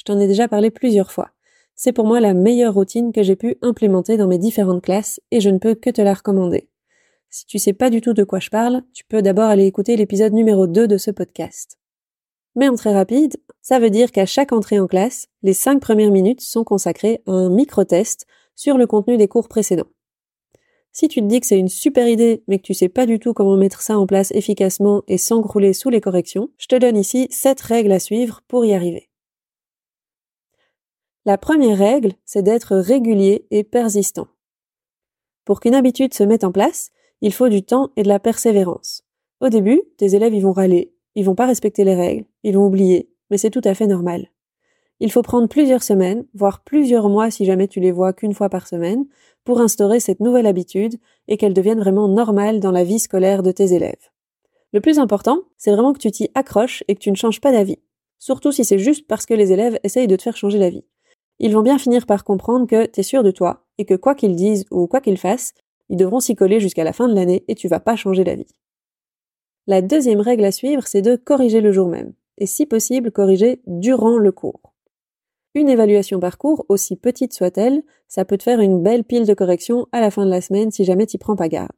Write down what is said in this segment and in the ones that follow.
je t'en ai déjà parlé plusieurs fois. C'est pour moi la meilleure routine que j'ai pu implémenter dans mes différentes classes et je ne peux que te la recommander. Si tu sais pas du tout de quoi je parle, tu peux d'abord aller écouter l'épisode numéro 2 de ce podcast. Mais en très rapide, ça veut dire qu'à chaque entrée en classe, les cinq premières minutes sont consacrées à un micro-test sur le contenu des cours précédents. Si tu te dis que c'est une super idée, mais que tu sais pas du tout comment mettre ça en place efficacement et sans grouler sous les corrections, je te donne ici 7 règles à suivre pour y arriver. La première règle, c'est d'être régulier et persistant. Pour qu'une habitude se mette en place, il faut du temps et de la persévérance. Au début, tes élèves y vont râler, ils vont pas respecter les règles, ils vont oublier, mais c'est tout à fait normal. Il faut prendre plusieurs semaines, voire plusieurs mois si jamais tu les vois qu'une fois par semaine, pour instaurer cette nouvelle habitude et qu'elle devienne vraiment normale dans la vie scolaire de tes élèves. Le plus important, c'est vraiment que tu t'y accroches et que tu ne changes pas d'avis. Surtout si c'est juste parce que les élèves essayent de te faire changer d'avis. Ils vont bien finir par comprendre que tu es sûr de toi et que quoi qu'ils disent ou quoi qu'ils fassent, ils devront s'y coller jusqu'à la fin de l'année et tu vas pas changer d'avis. La deuxième règle à suivre, c'est de corriger le jour même, et si possible corriger durant le cours. Une évaluation par cours, aussi petite soit-elle, ça peut te faire une belle pile de corrections à la fin de la semaine si jamais t'y prends pas garde.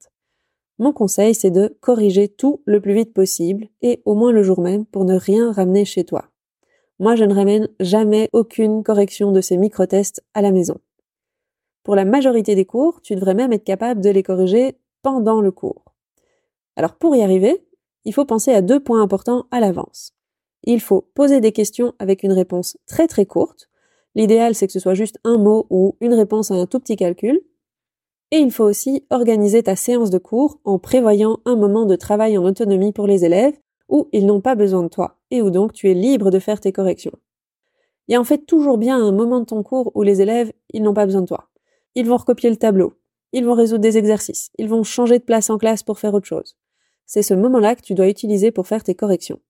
Mon conseil, c'est de corriger tout le plus vite possible et au moins le jour même pour ne rien ramener chez toi. Moi, je ne ramène jamais aucune correction de ces micro-tests à la maison. Pour la majorité des cours, tu devrais même être capable de les corriger pendant le cours. Alors pour y arriver, il faut penser à deux points importants à l'avance il faut poser des questions avec une réponse très très courte. L'idéal, c'est que ce soit juste un mot ou une réponse à un tout petit calcul. Et il faut aussi organiser ta séance de cours en prévoyant un moment de travail en autonomie pour les élèves où ils n'ont pas besoin de toi et où donc tu es libre de faire tes corrections. Il y a en fait toujours bien un moment de ton cours où les élèves, ils n'ont pas besoin de toi. Ils vont recopier le tableau, ils vont résoudre des exercices, ils vont changer de place en classe pour faire autre chose. C'est ce moment-là que tu dois utiliser pour faire tes corrections.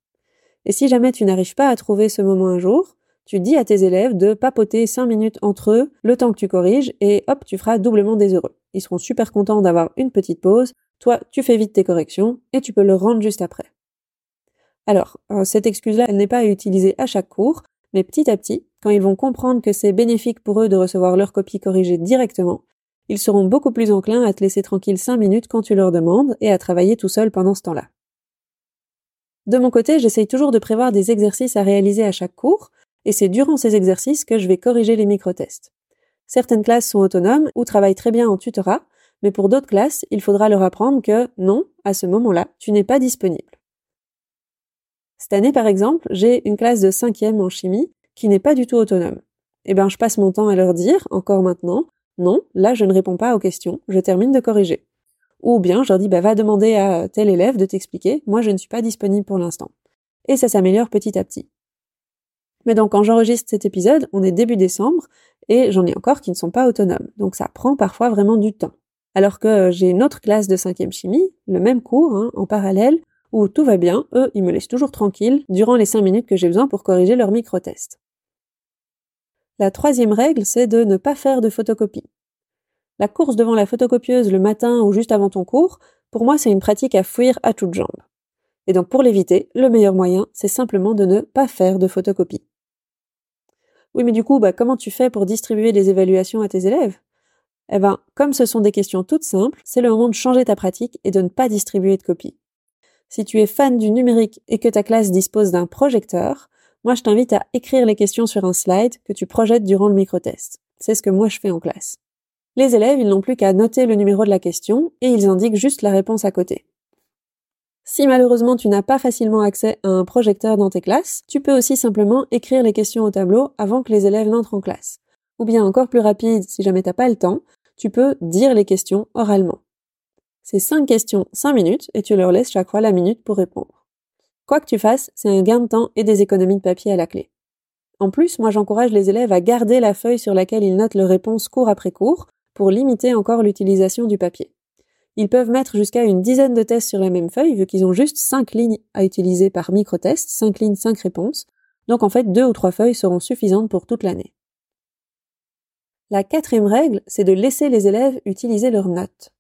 Et si jamais tu n'arrives pas à trouver ce moment un jour, tu dis à tes élèves de papoter 5 minutes entre eux le temps que tu corriges et hop, tu feras doublement des heureux. Ils seront super contents d'avoir une petite pause. Toi, tu fais vite tes corrections et tu peux le rendre juste après. Alors, euh, cette excuse-là, elle n'est pas à utiliser à chaque cours, mais petit à petit, quand ils vont comprendre que c'est bénéfique pour eux de recevoir leur copie corrigée directement, ils seront beaucoup plus enclins à te laisser tranquille 5 minutes quand tu leur demandes et à travailler tout seul pendant ce temps-là. De mon côté, j'essaye toujours de prévoir des exercices à réaliser à chaque cours, et c'est durant ces exercices que je vais corriger les micro-tests. Certaines classes sont autonomes ou travaillent très bien en tutorat, mais pour d'autres classes, il faudra leur apprendre que non, à ce moment-là, tu n'es pas disponible. Cette année, par exemple, j'ai une classe de cinquième en chimie qui n'est pas du tout autonome. Eh ben, je passe mon temps à leur dire, encore maintenant, non, là, je ne réponds pas aux questions, je termine de corriger. Ou bien je leur dis bah va demander à tel élève de t'expliquer, moi je ne suis pas disponible pour l'instant. Et ça s'améliore petit à petit. Mais donc quand j'enregistre cet épisode, on est début décembre et j'en ai encore qui ne sont pas autonomes. Donc ça prend parfois vraiment du temps. Alors que j'ai une autre classe de cinquième chimie, le même cours, hein, en parallèle, où tout va bien, eux, ils me laissent toujours tranquille durant les cinq minutes que j'ai besoin pour corriger leur micro-test. La troisième règle, c'est de ne pas faire de photocopie. La course devant la photocopieuse le matin ou juste avant ton cours, pour moi, c'est une pratique à fuir à toutes jambes. Et donc, pour l'éviter, le meilleur moyen, c'est simplement de ne pas faire de photocopie. Oui, mais du coup, bah, comment tu fais pour distribuer les évaluations à tes élèves? Eh ben, comme ce sont des questions toutes simples, c'est le moment de changer ta pratique et de ne pas distribuer de copies. Si tu es fan du numérique et que ta classe dispose d'un projecteur, moi je t'invite à écrire les questions sur un slide que tu projettes durant le microtest. C'est ce que moi je fais en classe. Les élèves, ils n'ont plus qu'à noter le numéro de la question et ils indiquent juste la réponse à côté. Si malheureusement tu n'as pas facilement accès à un projecteur dans tes classes, tu peux aussi simplement écrire les questions au tableau avant que les élèves n'entrent en classe. Ou bien encore plus rapide, si jamais t'as pas le temps, tu peux dire les questions oralement. C'est 5 questions, 5 minutes, et tu leur laisses chaque fois la minute pour répondre. Quoi que tu fasses, c'est un gain de temps et des économies de papier à la clé. En plus, moi j'encourage les élèves à garder la feuille sur laquelle ils notent leurs réponses cours après cours pour limiter encore l'utilisation du papier. Ils peuvent mettre jusqu'à une dizaine de tests sur la même feuille, vu qu'ils ont juste cinq lignes à utiliser par micro-test, cinq lignes, cinq réponses. Donc en fait, deux ou trois feuilles seront suffisantes pour toute l'année. La quatrième règle, c'est de laisser les élèves utiliser leurs notes.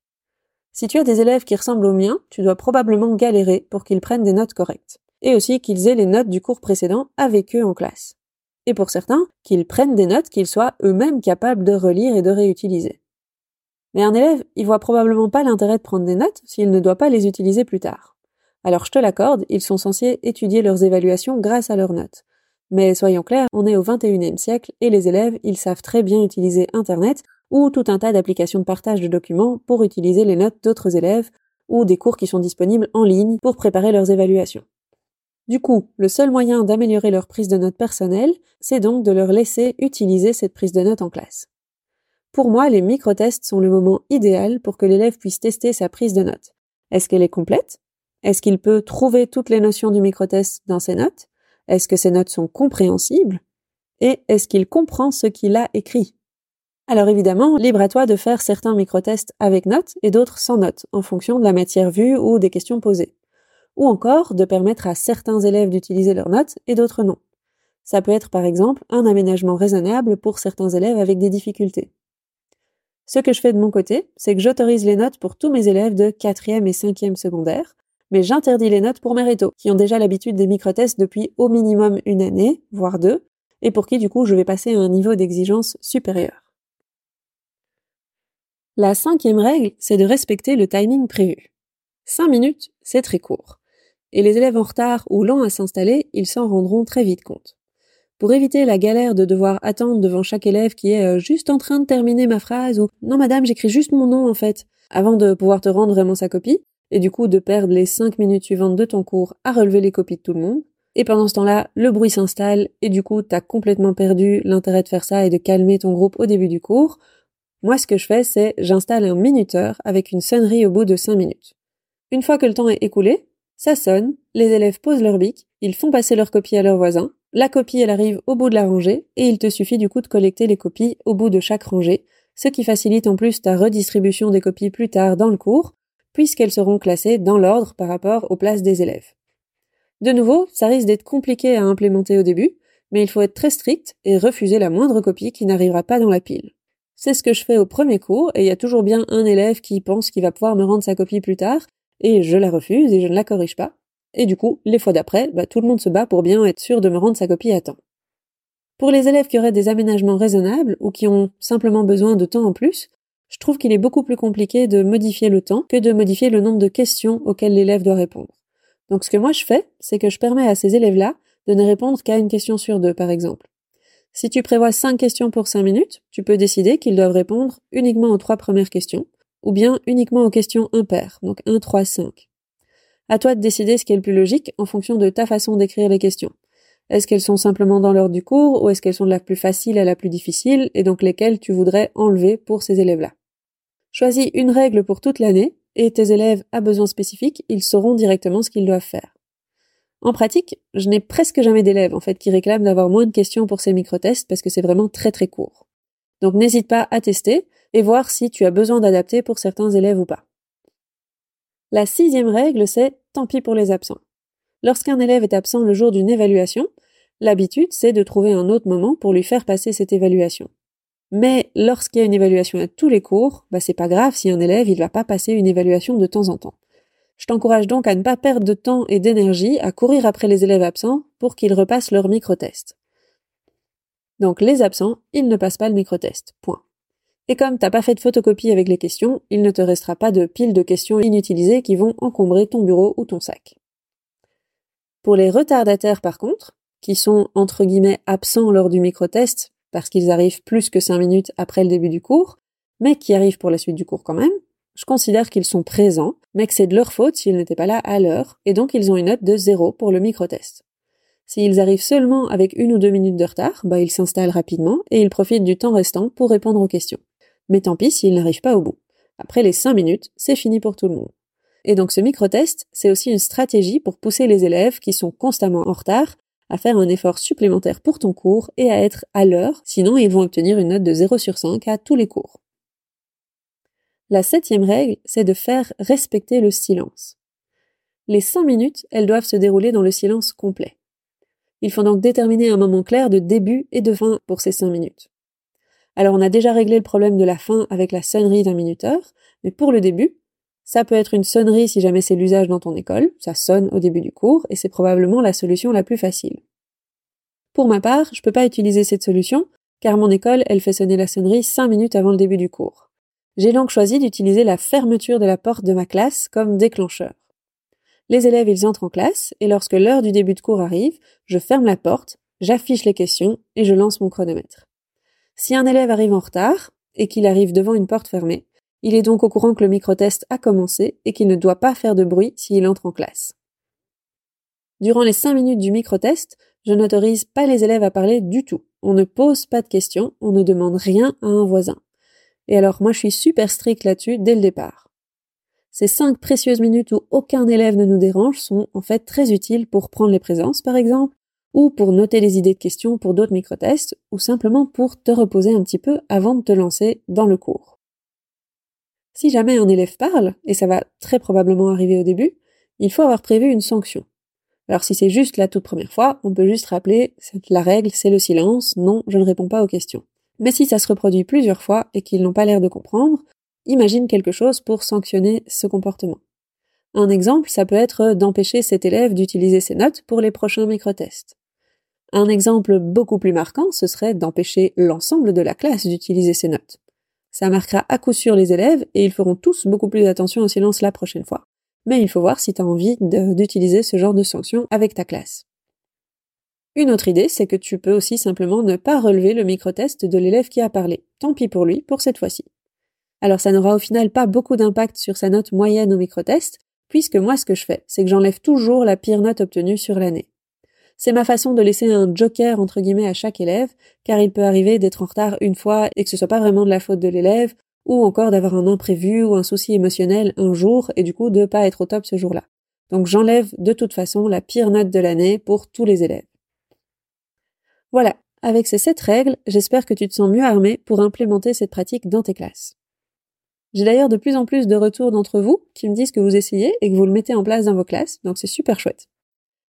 Si tu as des élèves qui ressemblent aux miens, tu dois probablement galérer pour qu'ils prennent des notes correctes. Et aussi qu'ils aient les notes du cours précédent avec eux en classe. Et pour certains, qu'ils prennent des notes qu'ils soient eux-mêmes capables de relire et de réutiliser. Mais un élève, il voit probablement pas l'intérêt de prendre des notes s'il ne doit pas les utiliser plus tard. Alors je te l'accorde, ils sont censés étudier leurs évaluations grâce à leurs notes. Mais soyons clairs, on est au 21e siècle et les élèves, ils savent très bien utiliser Internet ou tout un tas d'applications de partage de documents pour utiliser les notes d'autres élèves ou des cours qui sont disponibles en ligne pour préparer leurs évaluations. Du coup, le seul moyen d'améliorer leur prise de notes personnelle, c'est donc de leur laisser utiliser cette prise de notes en classe. Pour moi, les micro-tests sont le moment idéal pour que l'élève puisse tester sa prise de notes. Est-ce qu'elle est complète? Est-ce qu'il peut trouver toutes les notions du micro-test dans ses notes? Est-ce que ses notes sont compréhensibles? Et est-ce qu'il comprend ce qu'il a écrit? Alors évidemment, libre à toi de faire certains micro-tests avec notes et d'autres sans notes, en fonction de la matière vue ou des questions posées. Ou encore de permettre à certains élèves d'utiliser leurs notes et d'autres non. Ça peut être par exemple un aménagement raisonnable pour certains élèves avec des difficultés. Ce que je fais de mon côté, c'est que j'autorise les notes pour tous mes élèves de 4e et 5e secondaire, mais j'interdis les notes pour mes rétos, qui ont déjà l'habitude des micro-tests depuis au minimum une année, voire deux, et pour qui du coup je vais passer à un niveau d'exigence supérieur. La cinquième règle, c'est de respecter le timing prévu. 5 minutes, c'est très court. Et les élèves en retard ou lents à s'installer, ils s'en rendront très vite compte. Pour éviter la galère de devoir attendre devant chaque élève qui est euh, juste en train de terminer ma phrase ou non madame j'écris juste mon nom en fait, avant de pouvoir te rendre vraiment sa copie, et du coup de perdre les cinq minutes suivantes de ton cours à relever les copies de tout le monde. Et pendant ce temps-là, le bruit s'installe et du coup t'as complètement perdu l'intérêt de faire ça et de calmer ton groupe au début du cours. Moi ce que je fais c'est j'installe un minuteur avec une sonnerie au bout de cinq minutes. Une fois que le temps est écoulé, ça sonne, les élèves posent leur bic, ils font passer leur copie à leurs voisins, la copie, elle arrive au bout de la rangée, et il te suffit du coup de collecter les copies au bout de chaque rangée, ce qui facilite en plus ta redistribution des copies plus tard dans le cours, puisqu'elles seront classées dans l'ordre par rapport aux places des élèves. De nouveau, ça risque d'être compliqué à implémenter au début, mais il faut être très strict et refuser la moindre copie qui n'arrivera pas dans la pile. C'est ce que je fais au premier cours, et il y a toujours bien un élève qui pense qu'il va pouvoir me rendre sa copie plus tard, et je la refuse et je ne la corrige pas. Et du coup, les fois d'après, bah, tout le monde se bat pour bien être sûr de me rendre sa copie à temps. Pour les élèves qui auraient des aménagements raisonnables ou qui ont simplement besoin de temps en plus, je trouve qu'il est beaucoup plus compliqué de modifier le temps que de modifier le nombre de questions auxquelles l'élève doit répondre. Donc ce que moi je fais, c'est que je permets à ces élèves-là de ne répondre qu'à une question sur deux, par exemple. Si tu prévois cinq questions pour cinq minutes, tu peux décider qu'ils doivent répondre uniquement aux trois premières questions, ou bien uniquement aux questions impaires, donc 1, 3, 5. À toi de décider ce qui est le plus logique en fonction de ta façon d'écrire les questions. Est-ce qu'elles sont simplement dans l'ordre du cours ou est-ce qu'elles sont de la plus facile à la plus difficile et donc lesquelles tu voudrais enlever pour ces élèves-là? Choisis une règle pour toute l'année et tes élèves à besoins spécifiques, ils sauront directement ce qu'ils doivent faire. En pratique, je n'ai presque jamais d'élèves en fait qui réclament d'avoir moins de questions pour ces micro-tests parce que c'est vraiment très très court. Donc n'hésite pas à tester et voir si tu as besoin d'adapter pour certains élèves ou pas. La sixième règle, c'est tant pis pour les absents. Lorsqu'un élève est absent le jour d'une évaluation, l'habitude, c'est de trouver un autre moment pour lui faire passer cette évaluation. Mais lorsqu'il y a une évaluation à tous les cours, bah c'est pas grave si un élève il va pas passer une évaluation de temps en temps. Je t'encourage donc à ne pas perdre de temps et d'énergie à courir après les élèves absents pour qu'ils repassent leur micro-test. Donc les absents, ils ne passent pas le micro-test. Point. Et comme t'as pas fait de photocopie avec les questions, il ne te restera pas de piles de questions inutilisées qui vont encombrer ton bureau ou ton sac. Pour les retardataires par contre, qui sont entre guillemets absents lors du micro-test parce qu'ils arrivent plus que 5 minutes après le début du cours, mais qui arrivent pour la suite du cours quand même, je considère qu'ils sont présents, mais que c'est de leur faute s'ils n'étaient pas là à l'heure, et donc ils ont une note de 0 pour le micro-test. S'ils arrivent seulement avec une ou deux minutes de retard, bah ils s'installent rapidement et ils profitent du temps restant pour répondre aux questions mais tant pis s'il n'arrive pas au bout. Après les 5 minutes, c'est fini pour tout le monde. Et donc ce micro-test, c'est aussi une stratégie pour pousser les élèves qui sont constamment en retard à faire un effort supplémentaire pour ton cours et à être à l'heure, sinon ils vont obtenir une note de 0 sur 5 à tous les cours. La septième règle, c'est de faire respecter le silence. Les cinq minutes, elles doivent se dérouler dans le silence complet. Il faut donc déterminer un moment clair de début et de fin pour ces cinq minutes. Alors on a déjà réglé le problème de la fin avec la sonnerie d'un minuteur, mais pour le début, ça peut être une sonnerie si jamais c'est l'usage dans ton école, ça sonne au début du cours, et c'est probablement la solution la plus facile. Pour ma part, je peux pas utiliser cette solution, car mon école, elle fait sonner la sonnerie cinq minutes avant le début du cours. J'ai donc choisi d'utiliser la fermeture de la porte de ma classe comme déclencheur. Les élèves, ils entrent en classe, et lorsque l'heure du début de cours arrive, je ferme la porte, j'affiche les questions, et je lance mon chronomètre. Si un élève arrive en retard, et qu'il arrive devant une porte fermée, il est donc au courant que le microtest a commencé et qu'il ne doit pas faire de bruit s'il entre en classe. Durant les cinq minutes du microtest, je n'autorise pas les élèves à parler du tout. On ne pose pas de questions, on ne demande rien à un voisin. Et alors moi je suis super strict là-dessus dès le départ. Ces cinq précieuses minutes où aucun élève ne nous dérange sont en fait très utiles pour prendre les présences par exemple, ou pour noter les idées de questions pour d'autres microtests, ou simplement pour te reposer un petit peu avant de te lancer dans le cours. Si jamais un élève parle, et ça va très probablement arriver au début, il faut avoir prévu une sanction. Alors si c'est juste la toute première fois, on peut juste rappeler la règle c'est le silence, non, je ne réponds pas aux questions. Mais si ça se reproduit plusieurs fois et qu'ils n'ont pas l'air de comprendre, imagine quelque chose pour sanctionner ce comportement. Un exemple, ça peut être d'empêcher cet élève d'utiliser ses notes pour les prochains microtests. Un exemple beaucoup plus marquant, ce serait d'empêcher l'ensemble de la classe d'utiliser ses notes. Ça marquera à coup sûr les élèves et ils feront tous beaucoup plus attention au silence la prochaine fois. Mais il faut voir si tu as envie d'utiliser ce genre de sanction avec ta classe. Une autre idée, c'est que tu peux aussi simplement ne pas relever le microtest de l'élève qui a parlé. Tant pis pour lui, pour cette fois-ci. Alors ça n'aura au final pas beaucoup d'impact sur sa note moyenne au microtest, puisque moi ce que je fais, c'est que j'enlève toujours la pire note obtenue sur l'année. C'est ma façon de laisser un joker entre guillemets à chaque élève, car il peut arriver d'être en retard une fois et que ce soit pas vraiment de la faute de l'élève, ou encore d'avoir un imprévu ou un souci émotionnel un jour et du coup de pas être au top ce jour-là. Donc j'enlève de toute façon la pire note de l'année pour tous les élèves. Voilà, avec ces sept règles, j'espère que tu te sens mieux armé pour implémenter cette pratique dans tes classes. J'ai d'ailleurs de plus en plus de retours d'entre vous qui me disent que vous essayez et que vous le mettez en place dans vos classes, donc c'est super chouette.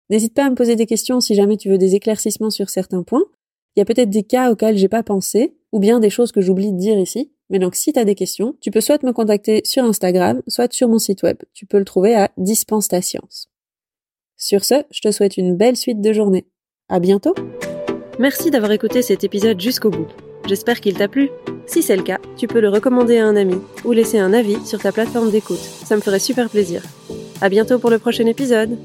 N'hésite pas à me poser des questions si jamais tu veux des éclaircissements sur certains points. Il y a peut-être des cas auxquels j'ai pas pensé, ou bien des choses que j'oublie de dire ici. Mais donc si tu as des questions, tu peux soit me contacter sur Instagram, soit sur mon site web. Tu peux le trouver à Dispense ta science. Sur ce, je te souhaite une belle suite de journée. À bientôt! Merci d'avoir écouté cet épisode jusqu'au bout. J'espère qu'il t'a plu. Si c'est le cas, tu peux le recommander à un ami ou laisser un avis sur ta plateforme d'écoute. Ça me ferait super plaisir. À bientôt pour le prochain épisode.